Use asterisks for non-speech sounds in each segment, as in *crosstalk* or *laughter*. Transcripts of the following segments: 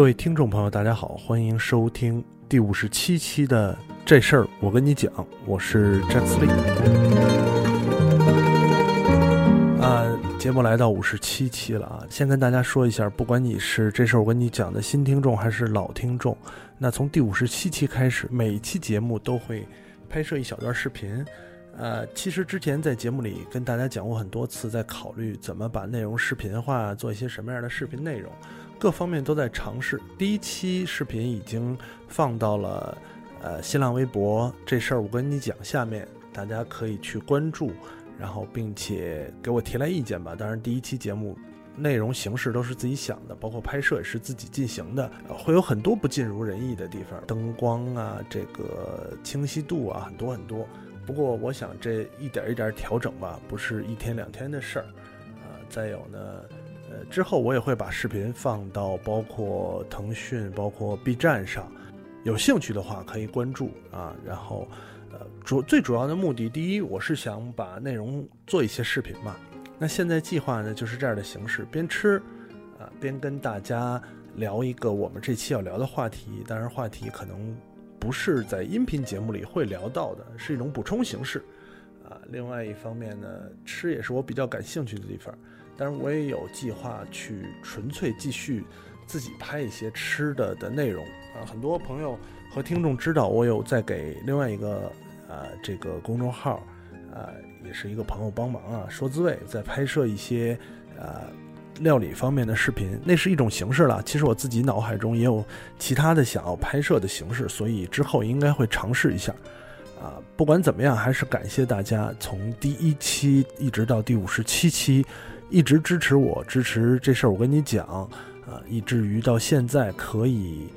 各位听众朋友，大家好，欢迎收听第五十七期的这事儿，我跟你讲，我是 Jack Lee。啊，节目来到五十七期了啊，先跟大家说一下，不管你是这事儿我跟你讲的新听众还是老听众，那从第五十七期开始，每一期节目都会拍摄一小段视频。呃，其实之前在节目里跟大家讲过很多次，在考虑怎么把内容视频化，做一些什么样的视频内容。各方面都在尝试。第一期视频已经放到了呃新浪微博，这事儿我跟你讲，下面大家可以去关注，然后并且给我提来意见吧。当然，第一期节目内容形式都是自己想的，包括拍摄也是自己进行的，会有很多不尽如人意的地方，灯光啊，这个清晰度啊，很多很多。不过我想这一点一点调整吧，不是一天两天的事儿啊。再有呢。呃，之后我也会把视频放到包括腾讯、包括 B 站上，有兴趣的话可以关注啊。然后，呃，主最主要的目的，第一，我是想把内容做一些视频嘛。那现在计划呢，就是这样的形式，边吃啊边跟大家聊一个我们这期要聊的话题。当然，话题可能不是在音频节目里会聊到的，是一种补充形式啊。另外一方面呢，吃也是我比较感兴趣的地方。但是我也有计划去纯粹继续自己拍一些吃的的内容啊，很多朋友和听众知道我有在给另外一个呃这个公众号，呃也是一个朋友帮忙啊，说滋味在拍摄一些呃料理方面的视频，那是一种形式了。其实我自己脑海中也有其他的想要拍摄的形式，所以之后应该会尝试一下啊。不管怎么样，还是感谢大家从第一期一直到第五十七期。一直支持我，支持这事儿，我跟你讲，啊，以至于到现在可以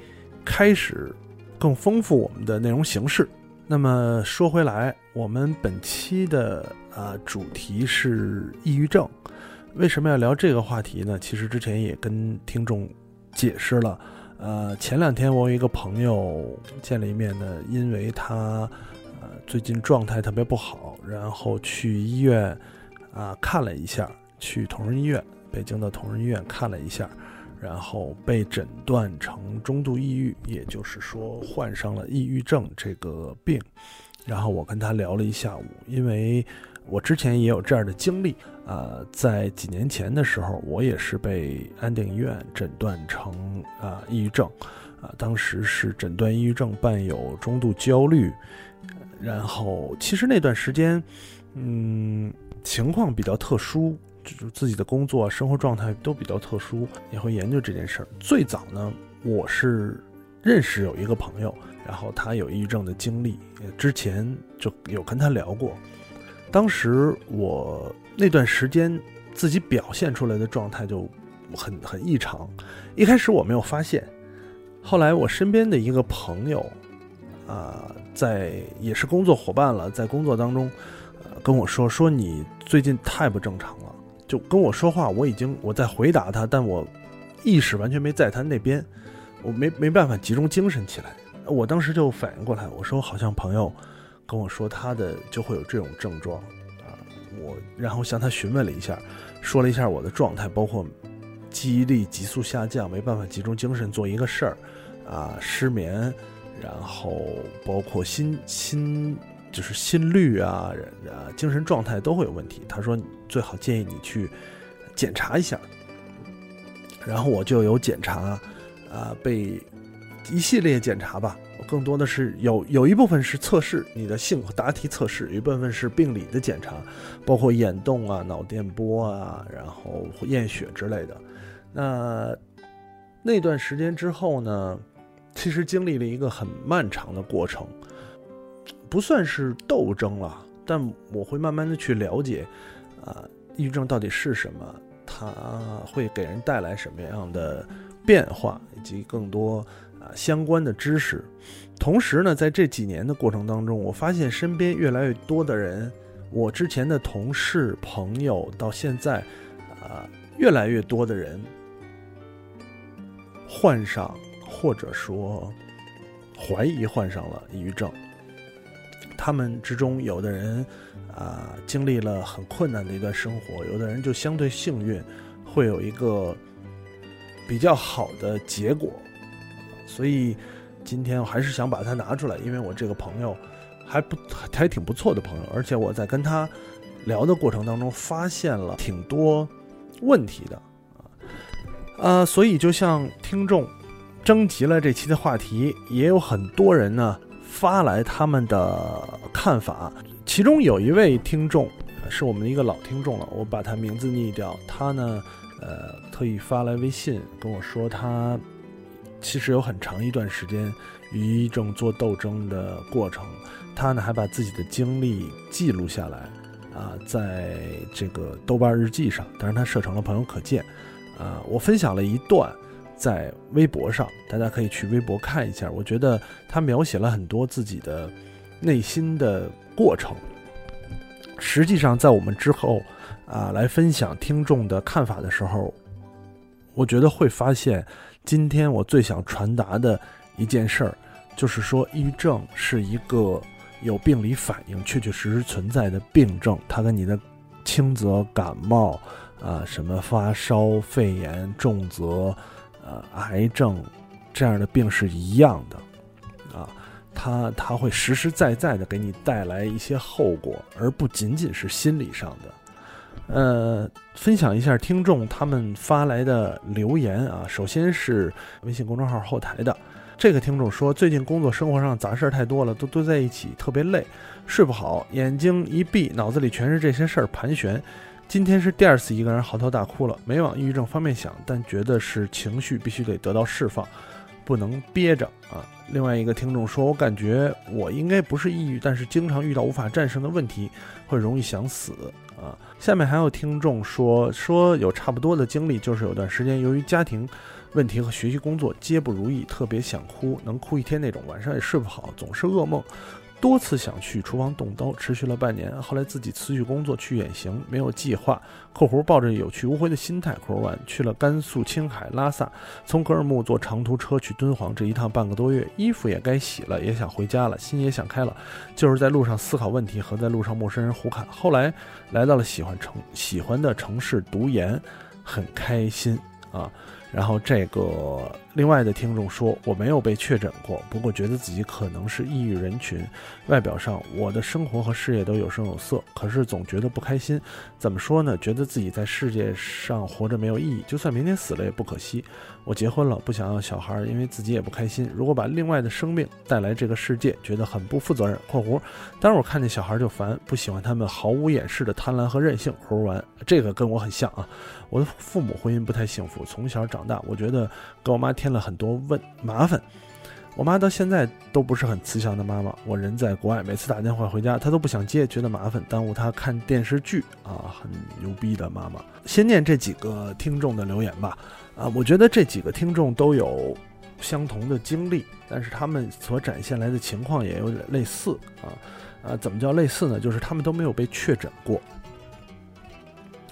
开始更丰富我们的内容形式。那么说回来，我们本期的啊主题是抑郁症。为什么要聊这个话题呢？其实之前也跟听众解释了。呃，前两天我有一个朋友见了一面呢，因为他呃最近状态特别不好，然后去医院啊看了一下。去同仁医院，北京的同仁医院看了一下，然后被诊断成中度抑郁，也就是说患上了抑郁症这个病。然后我跟他聊了一下午，因为我之前也有这样的经历啊，在几年前的时候，我也是被安定医院诊断成啊抑郁症，啊，当时是诊断抑郁症伴有中度焦虑，然后其实那段时间，嗯，情况比较特殊。就是自己的工作、生活状态都比较特殊，也会研究这件事儿。最早呢，我是认识有一个朋友，然后他有抑郁症的经历，之前就有跟他聊过。当时我那段时间自己表现出来的状态就很很异常，一开始我没有发现，后来我身边的一个朋友，啊，在也是工作伙伴了，在工作当中，呃，跟我说说你最近太不正常。就跟我说话，我已经我在回答他，但我意识完全没在他那边，我没没办法集中精神起来。我当时就反应过来，我说好像朋友跟我说他的就会有这种症状啊，我然后向他询问了一下，说了一下我的状态，包括记忆力急速下降，没办法集中精神做一个事儿啊，失眠，然后包括心心。就是心率啊，啊，精神状态都会有问题。他说最好建议你去检查一下，然后我就有检查，啊，被一系列检查吧。更多的是有有一部分是测试你的性答题测试，一部分是病理的检查，包括眼动啊、脑电波啊，然后验血之类的。那那段时间之后呢，其实经历了一个很漫长的过程。不算是斗争了，但我会慢慢的去了解，啊，抑郁症到底是什么，它会给人带来什么样的变化，以及更多啊相关的知识。同时呢，在这几年的过程当中，我发现身边越来越多的人，我之前的同事、朋友，到现在，啊，越来越多的人患上，或者说怀疑患上了抑郁症。他们之中，有的人啊经历了很困难的一段生活，有的人就相对幸运，会有一个比较好的结果。所以今天我还是想把它拿出来，因为我这个朋友还不还挺不错的朋友，而且我在跟他聊的过程当中发现了挺多问题的。啊，呃，所以就像听众征集了这期的话题，也有很多人呢发来他们的看法，其中有一位听众是我们的一个老听众了，我把他名字匿掉，他呢。呃，特意发来微信跟我说，他其实有很长一段时间与抑郁症做斗争的过程。他呢还把自己的经历记录下来，啊，在这个豆瓣日记上，当然他设成了朋友可见。啊，我分享了一段在微博上，大家可以去微博看一下。我觉得他描写了很多自己的内心的过程。实际上，在我们之后。啊，来分享听众的看法的时候，我觉得会发现，今天我最想传达的一件事儿，就是说，抑郁症是一个有病理反应、确确实实存在的病症，它跟你的轻则感冒啊，什么发烧、肺炎，重则呃癌症这样的病是一样的，啊，它它会实实在在的给你带来一些后果，而不仅仅是心理上的。呃，分享一下听众他们发来的留言啊。首先是微信公众号后台的这个听众说，最近工作生活上杂事儿太多了，都堆在一起，特别累，睡不好，眼睛一闭，脑子里全是这些事儿盘旋。今天是第二次一个人嚎啕大哭了，没往抑郁症方面想，但觉得是情绪必须得得到释放，不能憋着啊。另外一个听众说，我感觉我应该不是抑郁，但是经常遇到无法战胜的问题，会容易想死。啊，下面还有听众说说有差不多的经历，就是有段时间由于家庭问题和学习工作皆不如意，特别想哭，能哭一天那种，晚上也睡不好，总是噩梦。多次想去厨房动刀，持续了半年。后来自己辞去工作去远行，没有计划（括弧抱着有去无回的心态）（括弧完）去了甘肃、青海、拉萨，从格尔木坐长途车去敦煌，这一趟半个多月，衣服也该洗了，也想回家了，心也想开了，就是在路上思考问题和在路上陌生人胡侃。后来来到了喜欢城喜欢的城市读研，很开心啊。然后这个另外的听众说，我没有被确诊过，不过觉得自己可能是抑郁人群。外表上，我的生活和事业都有声有色，可是总觉得不开心。怎么说呢？觉得自己在世界上活着没有意义，就算明天死了也不可惜。我结婚了，不想要小孩，因为自己也不开心。如果把另外的生命带来这个世界，觉得很不负责任。（括弧）当时我看见小孩就烦，不喜欢他们毫无掩饰的贪婪和任性。（括弧完）这个跟我很像啊。我的父母婚姻不太幸福，从小长大，我觉得跟我妈添了很多问麻烦。我妈到现在都不是很慈祥的妈妈。我人在国外，每次打电话回家，她都不想接，觉得麻烦，耽误她看电视剧啊，很牛逼的妈妈。先念这几个听众的留言吧。啊，我觉得这几个听众都有相同的经历，但是他们所展现来的情况也有点类似啊。啊，怎么叫类似呢？就是他们都没有被确诊过。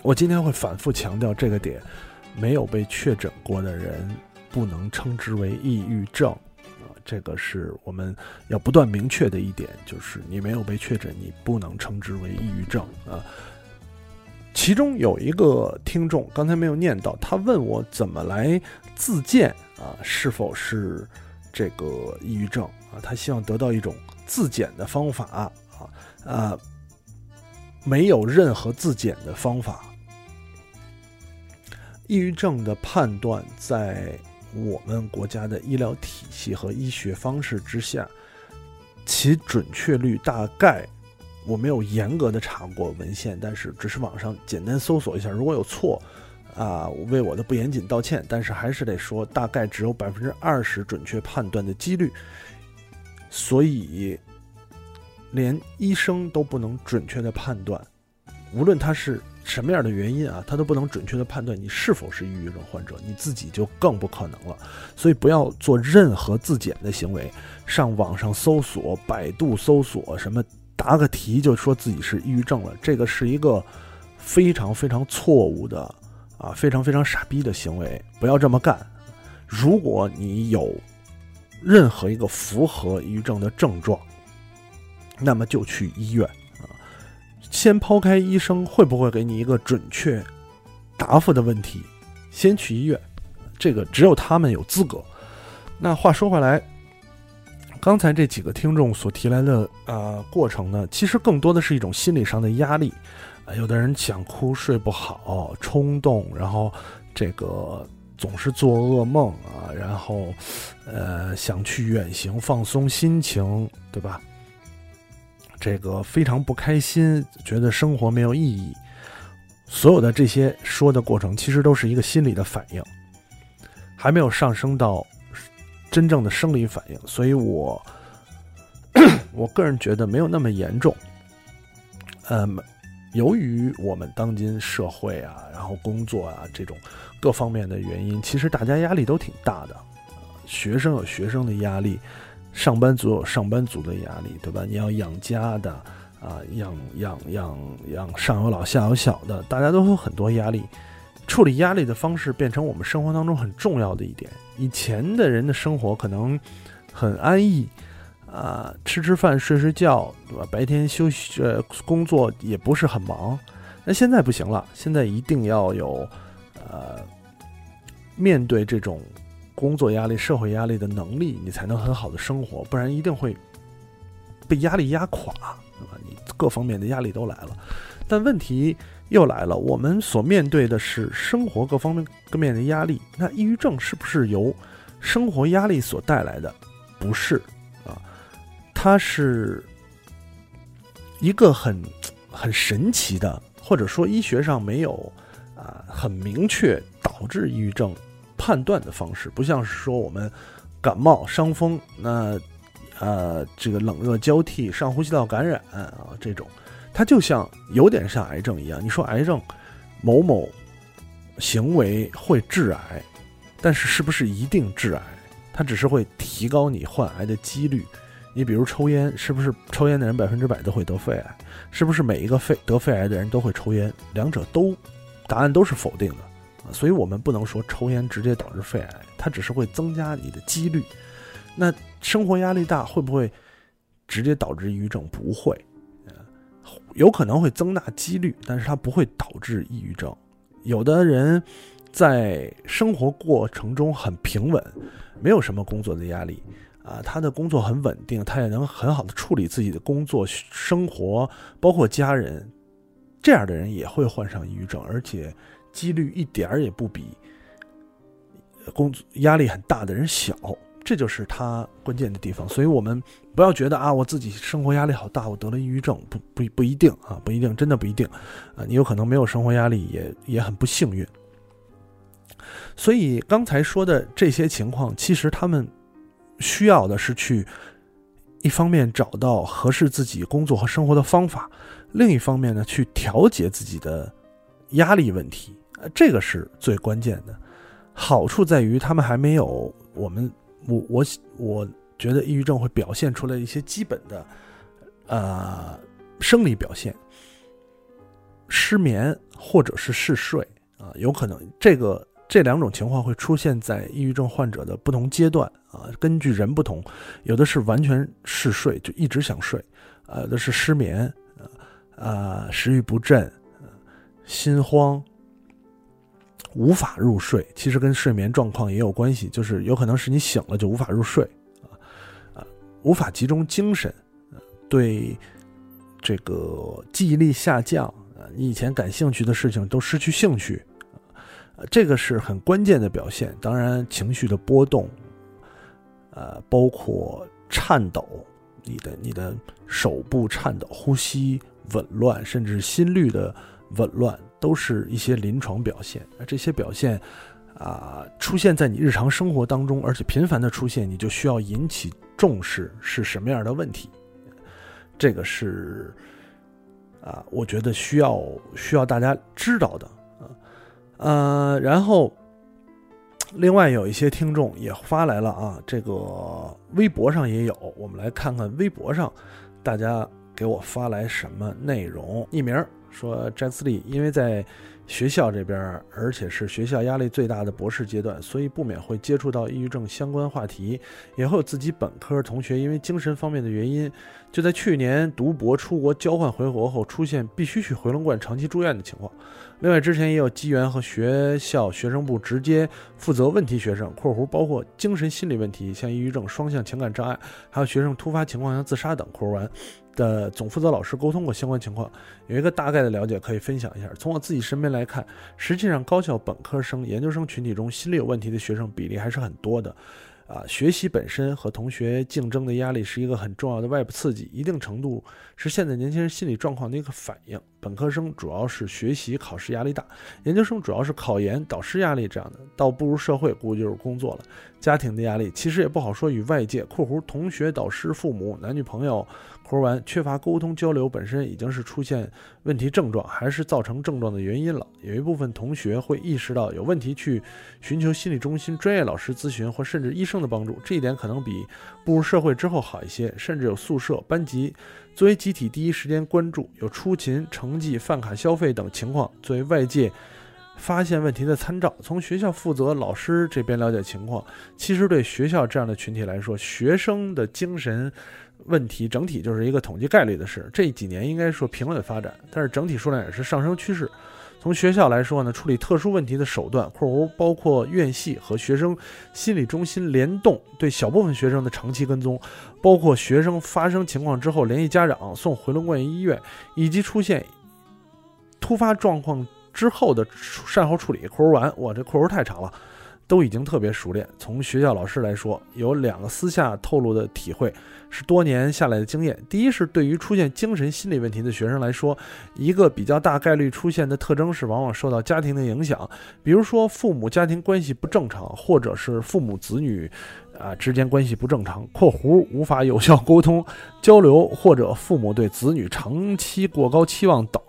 我今天会反复强调这个点：没有被确诊过的人不能称之为抑郁症啊。这个是我们要不断明确的一点，就是你没有被确诊，你不能称之为抑郁症啊。其中有一个听众刚才没有念到，他问我怎么来自荐啊，是否是这个抑郁症啊？他希望得到一种自检的方法啊啊，没有任何自检的方法。抑郁症的判断在我们国家的医疗体系和医学方式之下，其准确率大概。我没有严格的查过文献，但是只是网上简单搜索一下，如果有错，啊，为我的不严谨道歉。但是还是得说，大概只有百分之二十准确判断的几率，所以连医生都不能准确的判断，无论他是什么样的原因啊，他都不能准确的判断你是否是抑郁症患者，你自己就更不可能了。所以不要做任何自检的行为，上网上搜索、百度搜索什么。答个题就说自己是抑郁症了，这个是一个非常非常错误的啊，非常非常傻逼的行为，不要这么干。如果你有任何一个符合抑郁症的症状，那么就去医院。先抛开医生会不会给你一个准确答复的问题，先去医院，这个只有他们有资格。那话说回来，刚才这几个听众所提来的啊过程呢，其实更多的是一种心理上的压力啊。有的人想哭睡不好，冲动，然后这个总是做噩梦啊，然后呃想去远行放松心情，对吧？这个非常不开心，觉得生活没有意义。所有的这些说的过程，其实都是一个心理的反应，还没有上升到。真正的生理反应，所以我 *clears throat* 我个人觉得没有那么严重。嗯，由于我们当今社会啊，然后工作啊这种各方面的原因，其实大家压力都挺大的。学生有学生的压力，上班族有上班族的压力，对吧？你要养家的啊，养养养养上有老下有小的，大家都有很多压力。处理压力的方式变成我们生活当中很重要的一点。以前的人的生活可能很安逸，啊，吃吃饭，睡睡觉，对吧？白天休息，呃，工作也不是很忙。那现在不行了，现在一定要有，呃，面对这种工作压力、社会压力的能力，你才能很好的生活，不然一定会被压力压垮，对吧？你各方面的压力都来了，但问题。又来了，我们所面对的是生活各方面各面的压力。那抑郁症是不是由生活压力所带来的？不是啊，它是一个很很神奇的，或者说医学上没有啊很明确导致抑郁症判断的方式。不像是说我们感冒伤风，那呃这个冷热交替、上呼吸道感染啊这种。它就像有点像癌症一样，你说癌症某某行为会致癌，但是是不是一定致癌？它只是会提高你患癌的几率。你比如抽烟，是不是抽烟的人百分之百都会得肺癌？是不是每一个肺得肺癌的人都会抽烟？两者都答案都是否定的！所以我们不能说抽烟直接导致肺癌，它只是会增加你的几率。那生活压力大会不会直接导致抑郁症？不会。有可能会增大几率，但是它不会导致抑郁症。有的人在生活过程中很平稳，没有什么工作的压力啊，他的工作很稳定，他也能很好的处理自己的工作、生活，包括家人。这样的人也会患上抑郁症，而且几率一点儿也不比工作压力很大的人小。这就是他关键的地方，所以我们不要觉得啊，我自己生活压力好大，我得了抑郁症，不不不一定啊，不一定，真的不一定啊，你有可能没有生活压力，也也很不幸运。所以刚才说的这些情况，其实他们需要的是去一方面找到合适自己工作和生活的方法，另一方面呢，去调节自己的压力问题，呃，这个是最关键的。好处在于他们还没有我们。我我我觉得抑郁症会表现出来一些基本的，呃，生理表现，失眠或者是嗜睡啊，有可能这个这两种情况会出现在抑郁症患者的不同阶段啊，根据人不同，有的是完全嗜睡，就一直想睡，啊，有的是失眠，啊，食欲不振，心慌。无法入睡，其实跟睡眠状况也有关系，就是有可能是你醒了就无法入睡，啊啊，无法集中精神，对这个记忆力下降，啊，你以前感兴趣的事情都失去兴趣，啊，这个是很关键的表现。当然，情绪的波动，呃，包括颤抖，你的你的手部颤抖，呼吸紊乱，甚至心率的紊乱。都是一些临床表现，而这些表现，啊，出现在你日常生活当中，而且频繁的出现，你就需要引起重视，是什么样的问题？这个是，啊，我觉得需要需要大家知道的，啊，呃，然后，另外有一些听众也发来了啊，这个微博上也有，我们来看看微博上大家给我发来什么内容，匿名。说詹斯利因为在学校这边，而且是学校压力最大的博士阶段，所以不免会接触到抑郁症相关话题，也会有自己本科同学因为精神方面的原因，就在去年读博出国交换回国后，出现必须去回龙观长期住院的情况。另外，之前也有机缘和学校学生部直接负责问题学生（括弧包括精神心理问题，像抑郁症、双向情感障碍，还有学生突发情况下自杀等）（括弧完）。的总负责老师沟通过相关情况，有一个大概的了解可以分享一下。从我自己身边来看，实际上高校本科生、研究生群体中心理有问题的学生比例还是很多的。啊，学习本身和同学竞争的压力是一个很重要的外部刺激，一定程度是现在年轻人心理状况的一个反应。本科生主要是学习考试压力大，研究生主要是考研导师压力这样的，到步入社会估计就是工作了。家庭的压力其实也不好说，与外界（括弧同学、导师、父母、男女朋友）。说完，缺乏沟通交流本身已经是出现问题症状，还是造成症状的原因了。有一部分同学会意识到有问题，去寻求心理中心专业老师咨询，或甚至医生的帮助。这一点可能比步入社会之后好一些。甚至有宿舍、班级作为集体第一时间关注，有出勤、成绩、饭卡消费等情况作为外界发现问题的参照。从学校负责老师这边了解情况，其实对学校这样的群体来说，学生的精神。问题整体就是一个统计概率的事，这几年应该说平稳发展，但是整体数量也是上升趋势。从学校来说呢，处理特殊问题的手段（括弧包括院系和学生心理中心联动，对小部分学生的长期跟踪，包括学生发生情况之后联系家长送回龙观医院，以及出现突发状况之后的善后处理）（括弧完，我这括弧太长了）。都已经特别熟练。从学校老师来说，有两个私下透露的体会，是多年下来的经验。第一是对于出现精神心理问题的学生来说，一个比较大概率出现的特征是往往受到家庭的影响，比如说父母家庭关系不正常，或者是父母子女啊之间关系不正常（括弧无法有效沟通交流），或者父母对子女长期过高期望等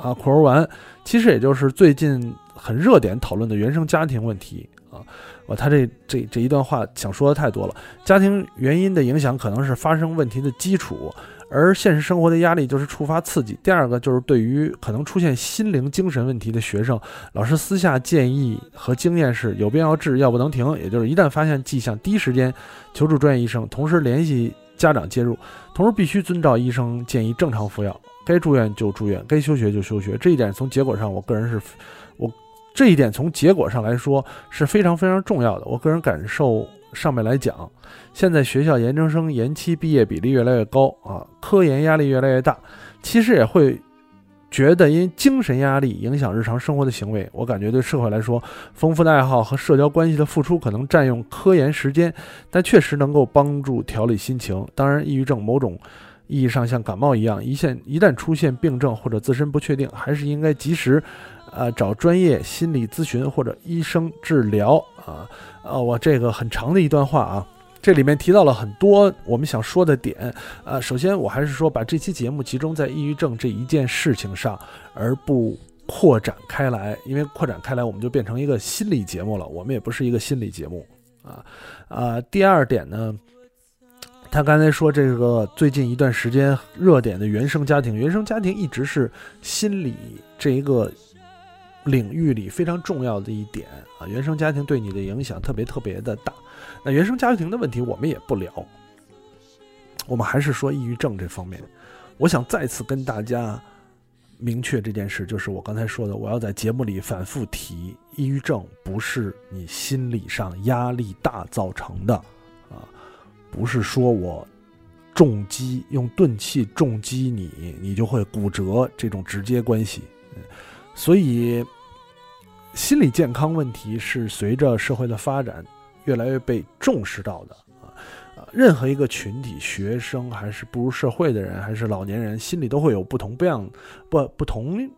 啊（括弧完）。其实也就是最近很热点讨论的原生家庭问题。啊，我他这这这一段话想说的太多了。家庭原因的影响可能是发生问题的基础，而现实生活的压力就是触发刺激。第二个就是对于可能出现心灵精神问题的学生，老师私下建议和经验是有病要治，药不能停。也就是一旦发现迹象，第一时间求助专业医生，同时联系家长介入，同时必须遵照医生建议正常服药，该住院就住院，该休学就休学。这一点从结果上，我个人是。我这一点从结果上来说是非常非常重要的。我个人感受上面来讲，现在学校研究生延期毕业比例越来越高啊，科研压力越来越大。其实也会觉得，因精神压力影响日常生活的行为，我感觉对社会来说，丰富的爱好和社交关系的付出可能占用科研时间，但确实能够帮助调理心情。当然，抑郁症某种意义上像感冒一样，一现一旦出现病症或者自身不确定，还是应该及时。呃，找专业心理咨询或者医生治疗啊，呃，我这个很长的一段话啊，这里面提到了很多我们想说的点。呃，首先我还是说把这期节目集中在抑郁症这一件事情上，而不扩展开来，因为扩展开来我们就变成一个心理节目了，我们也不是一个心理节目啊。啊，第二点呢，他刚才说这个最近一段时间热点的原生家庭，原生家庭一直是心理这一个。领域里非常重要的一点啊，原生家庭对你的影响特别特别的大。那原生家庭的问题我们也不聊，我们还是说抑郁症这方面。我想再次跟大家明确这件事，就是我刚才说的，我要在节目里反复提，抑郁症不是你心理上压力大造成的，不是说我重击用钝器重击你，你就会骨折这种直接关系。所以，心理健康问题是随着社会的发展越来越被重视到的啊！任何一个群体，学生还是步入社会的人，还是老年人，心里都会有不同不样不不同。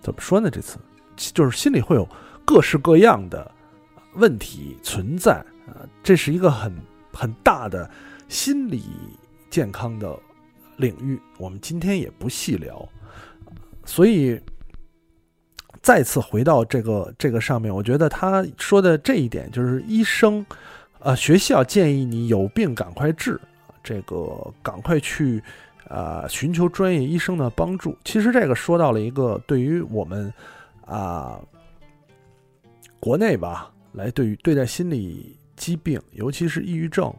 怎么说呢？这次就是心里会有各式各样的问题存在啊！这是一个很很大的心理健康的领域，我们今天也不细聊。所以，再次回到这个这个上面，我觉得他说的这一点就是医生，呃，学校建议你有病赶快治，这个赶快去啊，寻求专业医生的帮助。其实这个说到了一个对于我们啊国内吧，来对于对待心理疾病，尤其是抑郁症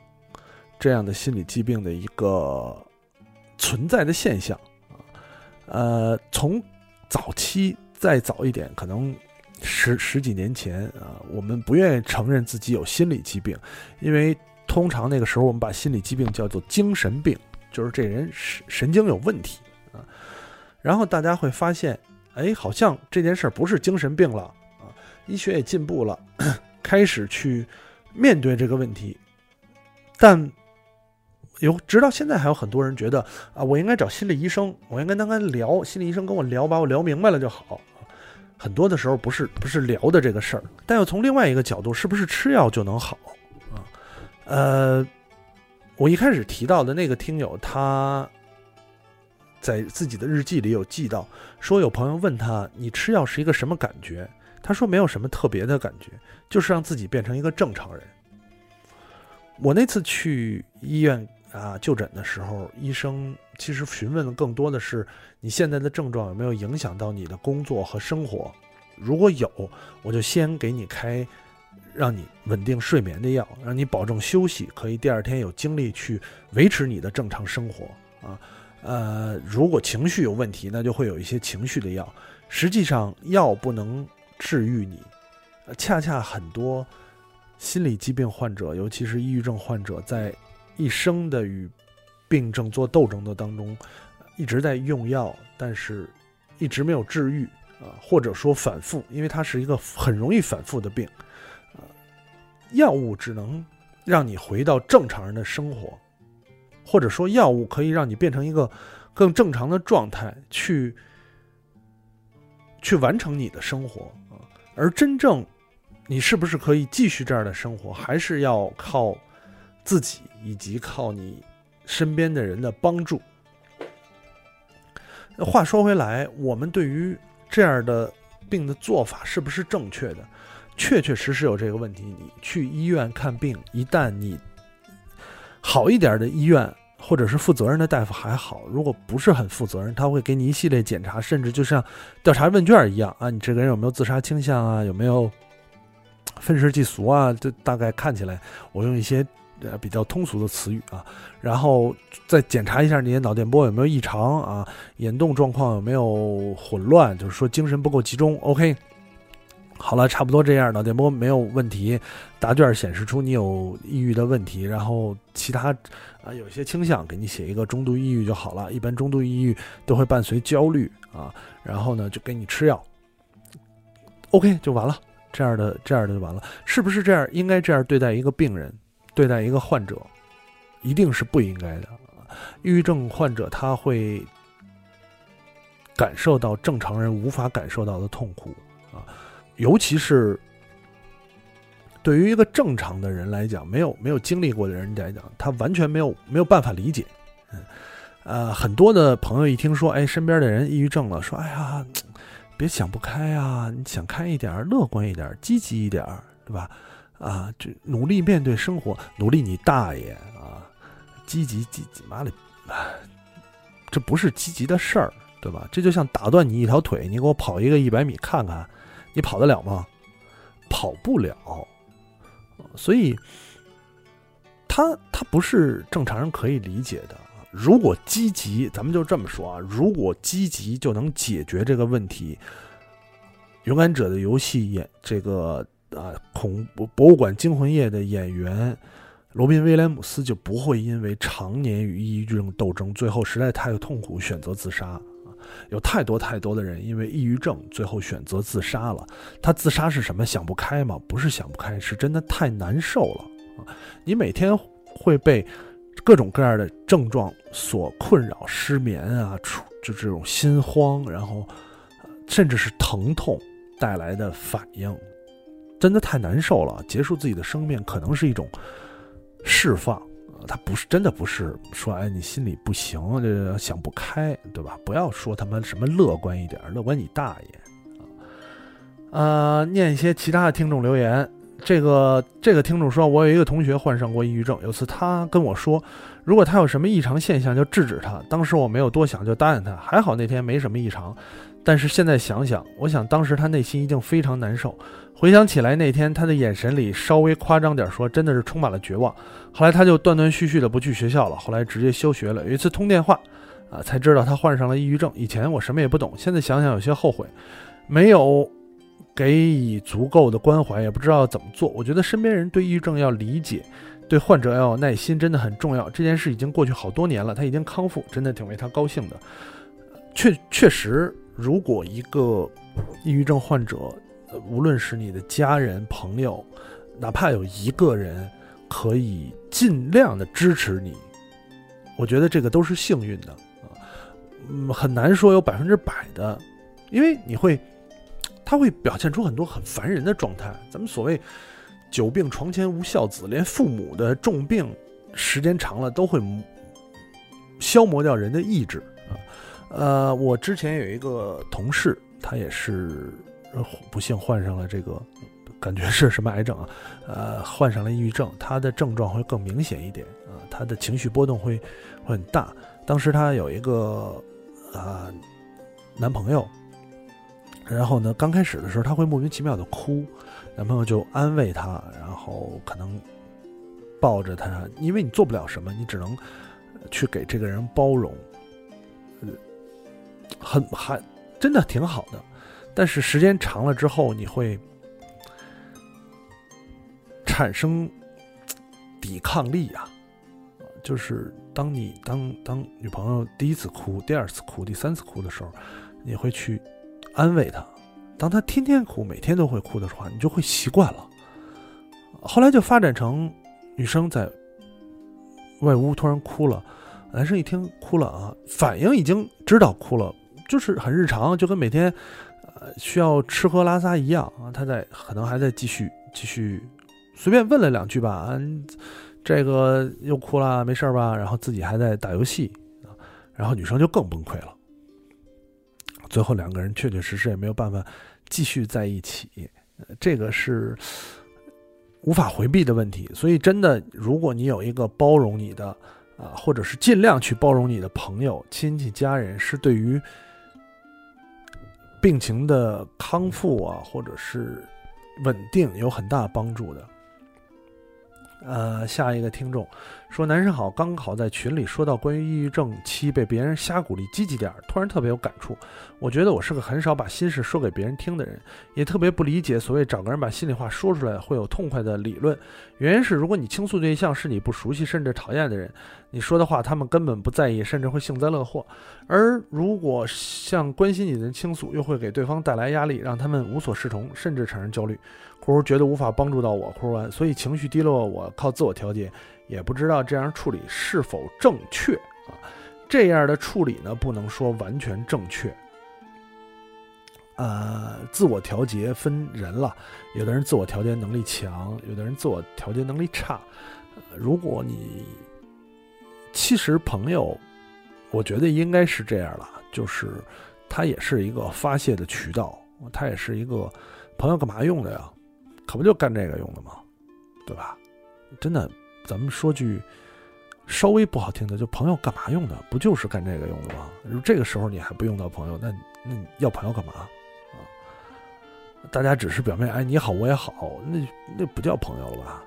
这样的心理疾病的一个存在的现象啊。呃，从早期再早一点，可能十十几年前啊，我们不愿意承认自己有心理疾病，因为通常那个时候我们把心理疾病叫做精神病。就是这人神神经有问题啊，然后大家会发现，哎，好像这件事儿不是精神病了，医学也进步了，开始去面对这个问题，但有直到现在还有很多人觉得啊，我应该找心理医生，我应该跟他聊，心理医生跟我聊，把我聊明白了就好。很多的时候不是不是聊的这个事儿，但又从另外一个角度，是不是吃药就能好啊？呃。我一开始提到的那个听友，他在自己的日记里有记到，说有朋友问他：“你吃药是一个什么感觉？”他说：“没有什么特别的感觉，就是让自己变成一个正常人。”我那次去医院啊就诊的时候，医生其实询问的更多的是你现在的症状有没有影响到你的工作和生活。如果有，我就先给你开。让你稳定睡眠的药，让你保证休息，可以第二天有精力去维持你的正常生活啊。呃，如果情绪有问题，那就会有一些情绪的药。实际上，药不能治愈你。呃恰恰很多心理疾病患者，尤其是抑郁症患者，在一生的与病症做斗争的当中，一直在用药，但是一直没有治愈啊，或者说反复，因为它是一个很容易反复的病。药物只能让你回到正常人的生活，或者说药物可以让你变成一个更正常的状态，去去完成你的生活。而真正你是不是可以继续这样的生活，还是要靠自己以及靠你身边的人的帮助。话说回来，我们对于这样的病的做法是不是正确的？确确实实有这个问题。你去医院看病，一旦你好一点的医院或者是负责任的大夫还好，如果不是很负责任，他会给你一系列检查，甚至就像调查问卷一样啊，你这个人有没有自杀倾向啊，有没有愤世嫉俗啊？这大概看起来，我用一些呃比较通俗的词语啊，然后再检查一下你的脑电波有没有异常啊，眼动状况有没有混乱，就是说精神不够集中。OK。好了，差不多这样，脑电波没有问题，答卷显示出你有抑郁的问题，然后其他啊有些倾向，给你写一个中度抑郁就好了。一般中度抑郁都会伴随焦虑啊，然后呢就给你吃药，OK 就完了。这样的这样的就完了，是不是这样？应该这样对待一个病人，对待一个患者，一定是不应该的。抑郁症患者他会感受到正常人无法感受到的痛苦啊。尤其是对于一个正常的人来讲，没有没有经历过的人来讲，他完全没有没有办法理解。嗯，呃，很多的朋友一听说，哎，身边的人抑郁症了，说，哎呀，别想不开啊，你想开一点，乐观一点，积极一点，对吧？啊，就努力面对生活，努力你大爷啊！积极积极，妈的，这不是积极的事儿，对吧？这就像打断你一条腿，你给我跑一个一百米看看。你跑得了吗？跑不了，所以他他不是正常人可以理解的。如果积极，咱们就这么说啊，如果积极就能解决这个问题，《勇敢者的游戏》演这个啊恐博博物馆惊魂夜的演员罗宾威廉姆斯就不会因为常年与抑郁症斗争，最后实在太痛苦，选择自杀。有太多太多的人因为抑郁症最后选择自杀了。他自杀是什么？想不开吗？不是想不开，是真的太难受了啊！你每天会被各种各样的症状所困扰，失眠啊，就这种心慌，然后甚至是疼痛带来的反应，真的太难受了。结束自己的生命可能是一种释放。他不是真的不是说哎你心里不行这想不开对吧？不要说他妈什么乐观一点，乐观你大爷啊！呃，念一些其他的听众留言，这个这个听众说，我有一个同学患上过抑郁症，有次他跟我说，如果他有什么异常现象就制止他。当时我没有多想就答应他，还好那天没什么异常。但是现在想想，我想当时他内心一定非常难受。回想起来那天他的眼神里稍微夸张点说，真的是充满了绝望。后来他就断断续续的不去学校了，后来直接休学了。有一次通电话，啊，才知道他患上了抑郁症。以前我什么也不懂，现在想想有些后悔，没有。给予足够的关怀，也不知道怎么做。我觉得身边人对抑郁症要理解，对患者要有耐心，真的很重要。这件事已经过去好多年了，他已经康复，真的挺为他高兴的。确确实，如果一个抑郁症患者，无论是你的家人、朋友，哪怕有一个人可以尽量的支持你，我觉得这个都是幸运的啊。嗯，很难说有百分之百的，因为你会。他会表现出很多很烦人的状态。咱们所谓“久病床前无孝子”，连父母的重病时间长了都会消磨掉人的意志。呃，我之前有一个同事，他也是不幸患上了这个，感觉是什么癌症啊？呃，患上了抑郁症，他的症状会更明显一点啊，他的情绪波动会会很大。当时他有一个啊男朋友。然后呢？刚开始的时候，他会莫名其妙的哭，男朋友就安慰他，然后可能抱着他，因为你做不了什么，你只能去给这个人包容，很还真的挺好的。但是时间长了之后，你会产生抵抗力啊，就是当你当当女朋友第一次哭、第二次哭、第三次哭的时候，你会去。安慰她，当她天天哭，每天都会哭的话，你就会习惯了。后来就发展成女生在外屋突然哭了，男生一听哭了啊，反应已经知道哭了，就是很日常，就跟每天呃需要吃喝拉撒一样啊。他在可能还在继续继续，随便问了两句吧，嗯，这个又哭了，没事吧？然后自己还在打游戏啊，然后女生就更崩溃了。最后两个人确确实实也没有办法继续在一起，这个是无法回避的问题。所以，真的，如果你有一个包容你的啊，或者是尽量去包容你的朋友、亲戚、家人，是对于病情的康复啊，或者是稳定有很大帮助的。呃，下一个听众说：“男生好，刚好在群里说到关于抑郁症期被别人瞎鼓励积极点，突然特别有感触。我觉得我是个很少把心事说给别人听的人，也特别不理解所谓找个人把心里话说出来会有痛快的理论。原因是，如果你倾诉对象是你不熟悉甚至讨厌的人，你说的话他们根本不在意，甚至会幸灾乐祸；而如果向关心你的人倾诉，又会给对方带来压力，让他们无所适从，甚至产生焦虑。”或者觉得无法帮助到我，哭完，所以情绪低落，我靠自我调节，也不知道这样处理是否正确啊？这样的处理呢，不能说完全正确。呃，自我调节分人了，有的人自我调节能力强，有的人自我调节能力差。如果你其实朋友，我觉得应该是这样了，就是他也是一个发泄的渠道，他也是一个朋友，干嘛用的呀？可不就干这个用的吗？对吧？真的，咱们说句稍微不好听的，就朋友干嘛用的？不就是干这个用的吗？这个时候你还不用到朋友，那那要朋友干嘛啊？大家只是表面，哎，你好，我也好，那那不叫朋友了吧？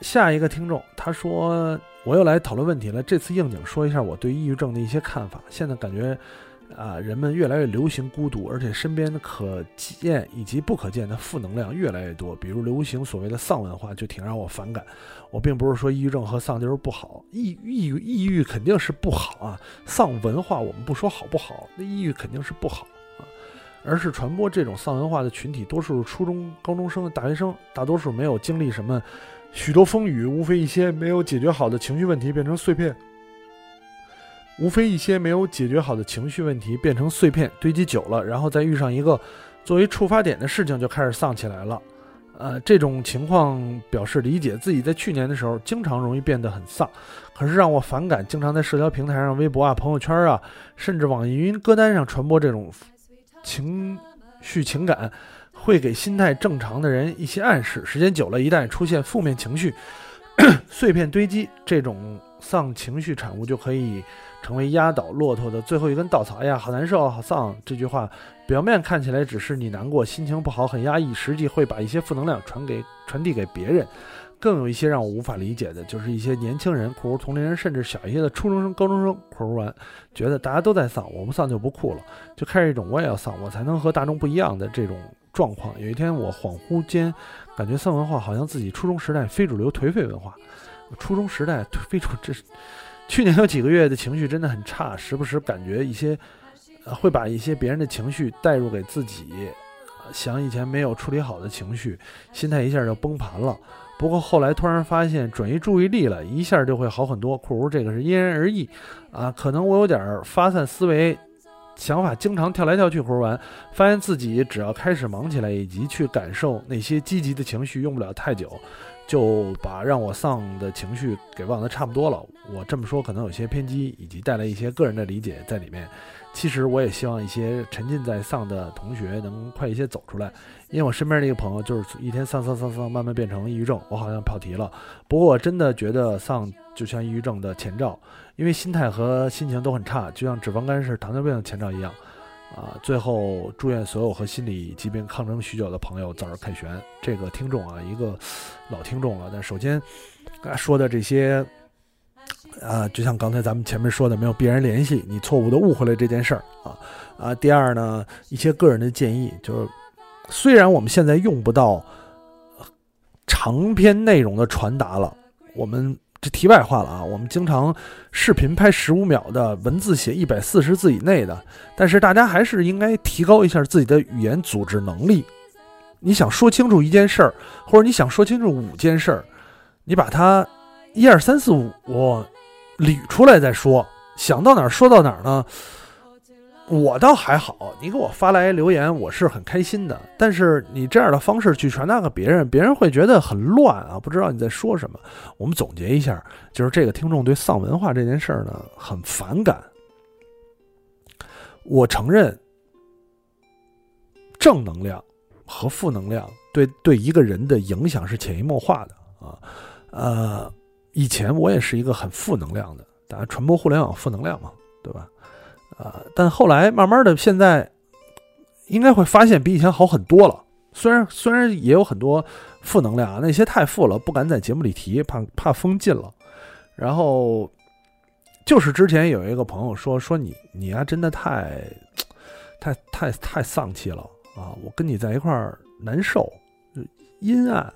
下一个听众他说，我又来讨论问题了。这次应景说一下我对抑郁症的一些看法。现在感觉。啊，人们越来越流行孤独，而且身边的可见以及不可见的负能量越来越多。比如流行所谓的丧文化，就挺让我反感。我并不是说抑郁症和丧就是不好，抑抑郁抑郁肯定是不好啊。丧文化我们不说好不好，那抑郁肯定是不好啊。而是传播这种丧文化的群体，多数初中高中生、大学生，大多数没有经历什么许多风雨，无非一些没有解决好的情绪问题变成碎片。无非一些没有解决好的情绪问题变成碎片堆积久了，然后再遇上一个作为触发点的事情，就开始丧起来了。呃，这种情况表示理解自己在去年的时候经常容易变得很丧，可是让我反感，经常在社交平台上、微博啊、朋友圈啊，甚至网易云歌单上传播这种情绪情感，会给心态正常的人一些暗示。时间久了，一旦出现负面情绪，碎片堆积，这种丧情绪产物就可以成为压倒骆驼的最后一根稻草。哎呀，好难受，好丧！这句话表面看起来只是你难过、心情不好、很压抑，实际会把一些负能量传给传递给别人。更有一些让我无法理解的，就是一些年轻人（括弧同龄人）甚至小一些的初中生、高中生（括弧完），觉得大家都在丧，我不丧就不酷了，就开始一种我也要丧，我才能和大众不一样的这种状况。有一天，我恍惚间感觉丧文化好像自己初中时代非主流颓废文化。初中时代非常 *laughs* 这，去年有几个月的情绪真的很差，时不时感觉一些，呃，会把一些别人的情绪带入给自己，想以前没有处理好的情绪，心态一下就崩盘了。不过后来突然发现转移注意力了一下就会好很多。括弧这个是因人而异啊，可能我有点发散思维，想法经常跳来跳去。括弧完，发现自己只要开始忙起来，以及去感受那些积极的情绪，用不了太久，就把让我丧的情绪给忘得差不多了。我这么说可能有些偏激，以及带来一些个人的理解在里面。其实我也希望一些沉浸在丧的同学能快一些走出来。因为我身边的一个朋友就是一天丧丧丧丧，慢慢变成抑郁症。我好像跑题了，不过我真的觉得丧就像抑郁症的前兆，因为心态和心情都很差，就像脂肪肝是糖尿病的前兆一样。啊，最后祝愿所有和心理疾病抗争许久的朋友早日凯旋。这个听众啊，一个老听众了。但首先，说的这些，啊，就像刚才咱们前面说的，没有必然联系，你错误的误会了这件事儿啊啊。第二呢，一些个人的建议就是。虽然我们现在用不到长篇内容的传达了，我们题外话了啊，我们经常视频拍十五秒的，文字写一百四十字以内的，但是大家还是应该提高一下自己的语言组织能力。你想说清楚一件事儿，或者你想说清楚五件事儿，你把它一二三四五捋出来再说，想到哪儿说到哪儿呢？我倒还好，你给我发来留言，我是很开心的。但是你这样的方式去传达给别人，别人会觉得很乱啊，不知道你在说什么。我们总结一下，就是这个听众对丧文化这件事儿呢很反感。我承认，正能量和负能量对对一个人的影响是潜移默化的啊。呃，以前我也是一个很负能量的，大家传播互联网负能量嘛，对吧？啊！但后来慢慢的，现在应该会发现比以前好很多了。虽然虽然也有很多负能量啊，那些太负了，不敢在节目里提，怕怕封禁了。然后就是之前有一个朋友说说你你呀，真的太太太太丧气了啊！我跟你在一块儿难受，阴暗。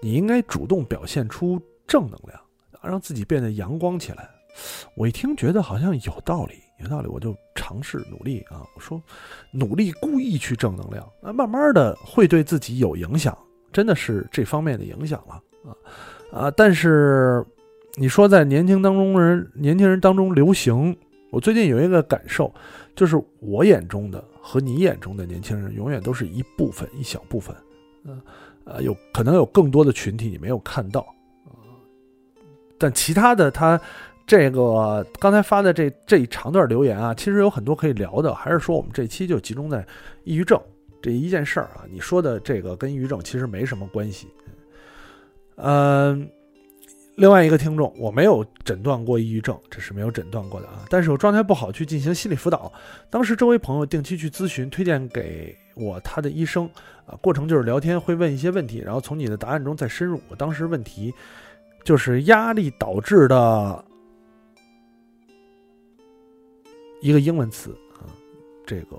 你应该主动表现出正能量，让自己变得阳光起来。我一听觉得好像有道理。有道理，我就尝试努力啊！我说，努力故意去正能量，那慢慢的会对自己有影响，真的是这方面的影响了啊啊！但是你说在年轻当中人，年轻人当中流行，我最近有一个感受，就是我眼中的和你眼中的年轻人，永远都是一部分，一小部分，嗯呃，有可能有更多的群体你没有看到啊，但其他的他。这个刚才发的这这一长段留言啊，其实有很多可以聊的，还是说我们这期就集中在抑郁症这一件事儿啊？你说的这个跟抑郁症其实没什么关系。嗯，另外一个听众，我没有诊断过抑郁症，这是没有诊断过的啊。但是我状态不好去进行心理辅导，当时周围朋友定期去咨询，推荐给我他的医生啊，过程就是聊天，会问一些问题，然后从你的答案中再深入。我当时问题就是压力导致的。一个英文词啊，这个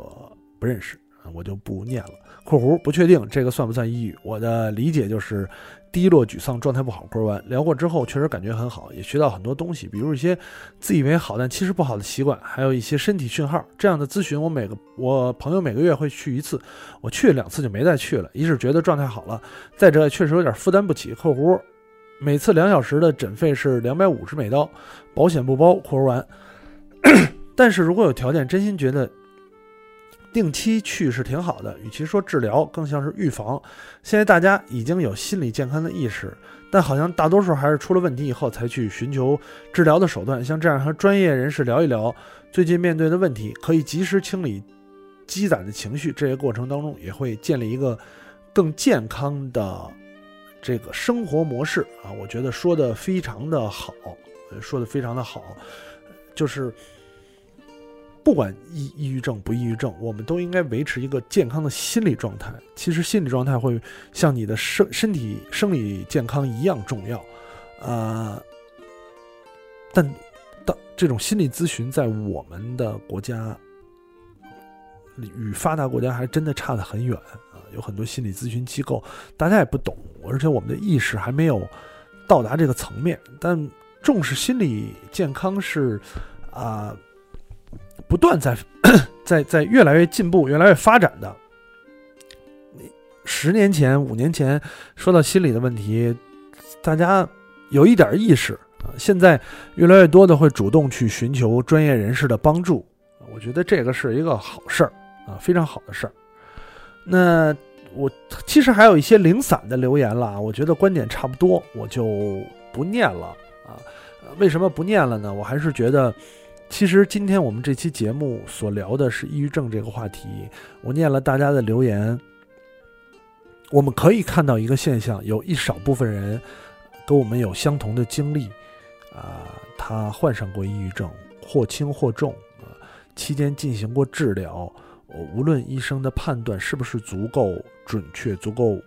不认识啊，我就不念了。括弧不确定这个算不算抑郁？我的理解就是低落、沮丧、状态不好。括弧完聊过之后，确实感觉很好，也学到很多东西，比如一些自以为好但其实不好的习惯，还有一些身体讯号。这样的咨询，我每个我朋友每个月会去一次，我去两次就没再去了。一是觉得状态好了，再者确实有点负担不起。括弧每次两小时的诊费是两百五十美刀，保险不包。括弧完。但是如果有条件，真心觉得定期去是挺好的。与其说治疗，更像是预防。现在大家已经有心理健康的意识，但好像大多数还是出了问题以后才去寻求治疗的手段。像这样和专业人士聊一聊最近面对的问题，可以及时清理积攒的情绪，这些过程当中也会建立一个更健康的这个生活模式啊。我觉得说的非常的好，说的非常的好，就是不管抑抑郁症不抑郁症，我们都应该维持一个健康的心理状态。其实心理状态会像你的身身体生理健康一样重要，啊，但当。这种心理咨询在我们的国家与发达国家还真的差得很远啊！有很多心理咨询机构，大家也不懂，而且我们的意识还没有到达这个层面。但重视心理健康是啊，不断在 *coughs* 在在越来越进步、越来越发展的。十年前、五年前说到心理的问题，大家有一点意识。啊，现在越来越多的会主动去寻求专业人士的帮助，我觉得这个是一个好事儿啊，非常好的事儿。那我其实还有一些零散的留言了啊，我觉得观点差不多，我就不念了啊。为什么不念了呢？我还是觉得，其实今天我们这期节目所聊的是抑郁症这个话题，我念了大家的留言，我们可以看到一个现象，有一少部分人跟我们有相同的经历。啊，他患上过抑郁症，或轻或重啊，期间进行过治疗，无论医生的判断是不是足够准确、足够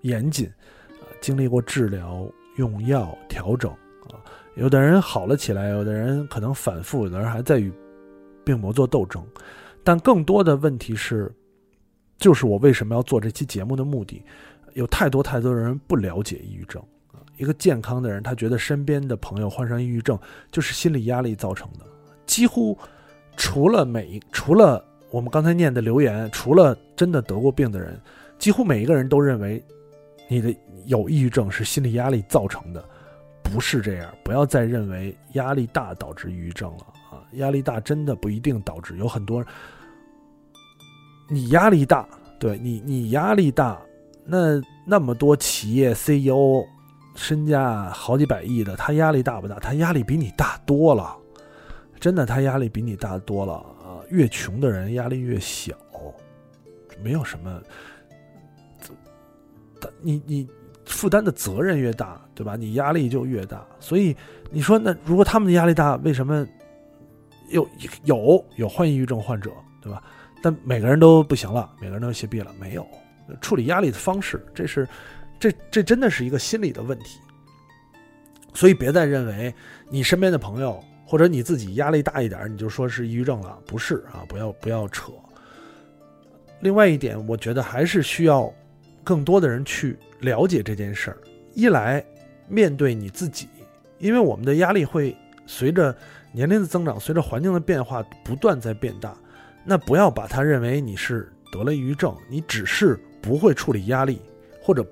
严谨，啊，经历过治疗、用药调整啊，有的人好了起来，有的人可能反复，有的人还在与病魔做斗争，但更多的问题是，就是我为什么要做这期节目的目的，有太多太多的人不了解抑郁症。一个健康的人，他觉得身边的朋友患上抑郁症就是心理压力造成的。几乎除了每除了我们刚才念的留言，除了真的得过病的人，几乎每一个人都认为你的有抑郁症是心理压力造成的，不是这样。不要再认为压力大导致抑郁症了啊！压力大真的不一定导致，有很多你压力大，对你你压力大，那那么多企业 CEO。身价好几百亿的，他压力大不大？他压力比你大多了，真的，他压力比你大多了啊！越穷的人压力越小，没有什么，你你负担的责任越大，对吧？你压力就越大。所以你说，那如果他们的压力大，为什么有有有患抑郁症患者，对吧？但每个人都不行了，每个人都歇毙了，没有处理压力的方式，这是。这这真的是一个心理的问题，所以别再认为你身边的朋友或者你自己压力大一点，你就说是抑郁症了，不是啊，不要不要扯。另外一点，我觉得还是需要更多的人去了解这件事儿。一来面对你自己，因为我们的压力会随着年龄的增长，随着环境的变化不断在变大，那不要把它认为你是得了抑郁症，你只是不会处理压力或者。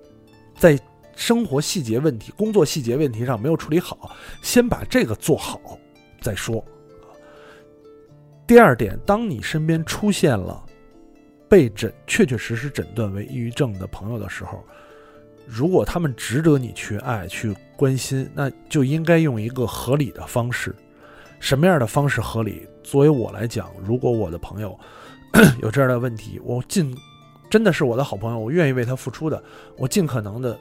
在生活细节问题、工作细节问题上没有处理好，先把这个做好再说。第二点，当你身边出现了被诊、确确实实诊断为抑郁症的朋友的时候，如果他们值得你去爱、去关心，那就应该用一个合理的方式。什么样的方式合理？作为我来讲，如果我的朋友 *coughs* 有这样的问题，我尽。真的是我的好朋友，我愿意为他付出的，我尽可能的，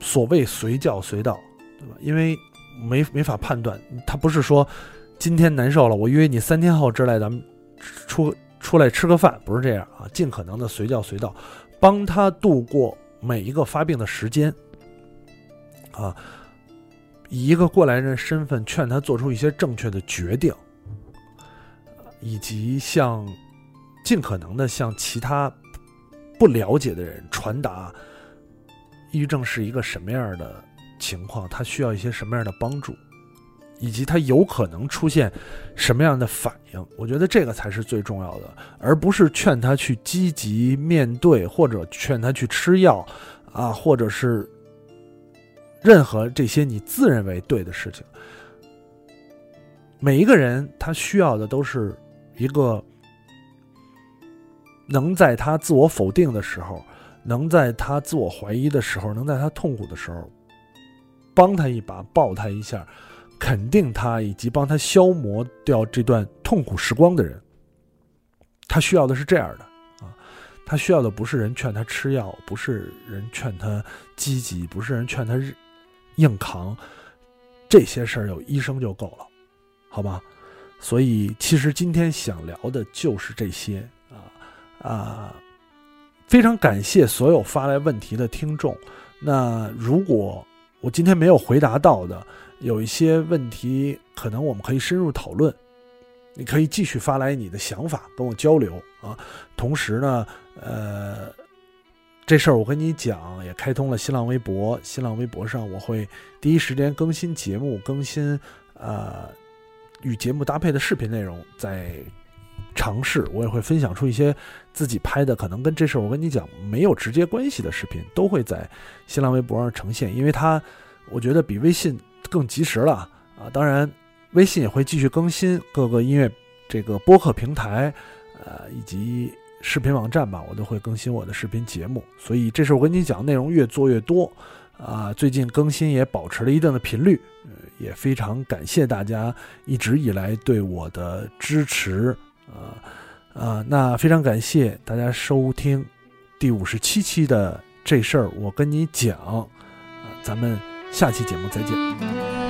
所谓随叫随到，对吧？因为没没法判断，他不是说今天难受了，我约你三天后之类，咱们出出来吃个饭，不是这样啊，尽可能的随叫随到，帮他度过每一个发病的时间，啊，以一个过来人身份劝他做出一些正确的决定，以及向。尽可能的向其他不了解的人传达，抑郁症是一个什么样的情况，他需要一些什么样的帮助，以及他有可能出现什么样的反应。我觉得这个才是最重要的，而不是劝他去积极面对，或者劝他去吃药，啊，或者是任何这些你自认为对的事情。每一个人他需要的都是一个。能在他自我否定的时候，能在他自我怀疑的时候，能在他痛苦的时候，帮他一把，抱他一下，肯定他，以及帮他消磨掉这段痛苦时光的人，他需要的是这样的啊，他需要的不是人劝他吃药，不是人劝他积极，不是人劝他硬扛，这些事儿有医生就够了，好吧？所以其实今天想聊的就是这些啊啊，非常感谢所有发来问题的听众。那如果我今天没有回答到的，有一些问题，可能我们可以深入讨论。你可以继续发来你的想法跟我交流啊。同时呢，呃，这事儿我跟你讲，也开通了新浪微博。新浪微博上我会第一时间更新节目，更新呃与节目搭配的视频内容，在尝试。我也会分享出一些自己拍的，可能跟这事儿我跟你讲没有直接关系的视频，都会在新浪微博上呈现，因为它我觉得比微信更及时了啊。当然。微信也会继续更新各个音乐这个播客平台，呃，以及视频网站吧，我都会更新我的视频节目。所以这是我跟你讲，内容越做越多，啊，最近更新也保持了一定的频率，也非常感谢大家一直以来对我的支持，啊啊，那非常感谢大家收听第五十七期的这事儿，我跟你讲，啊，咱们下期节目再见。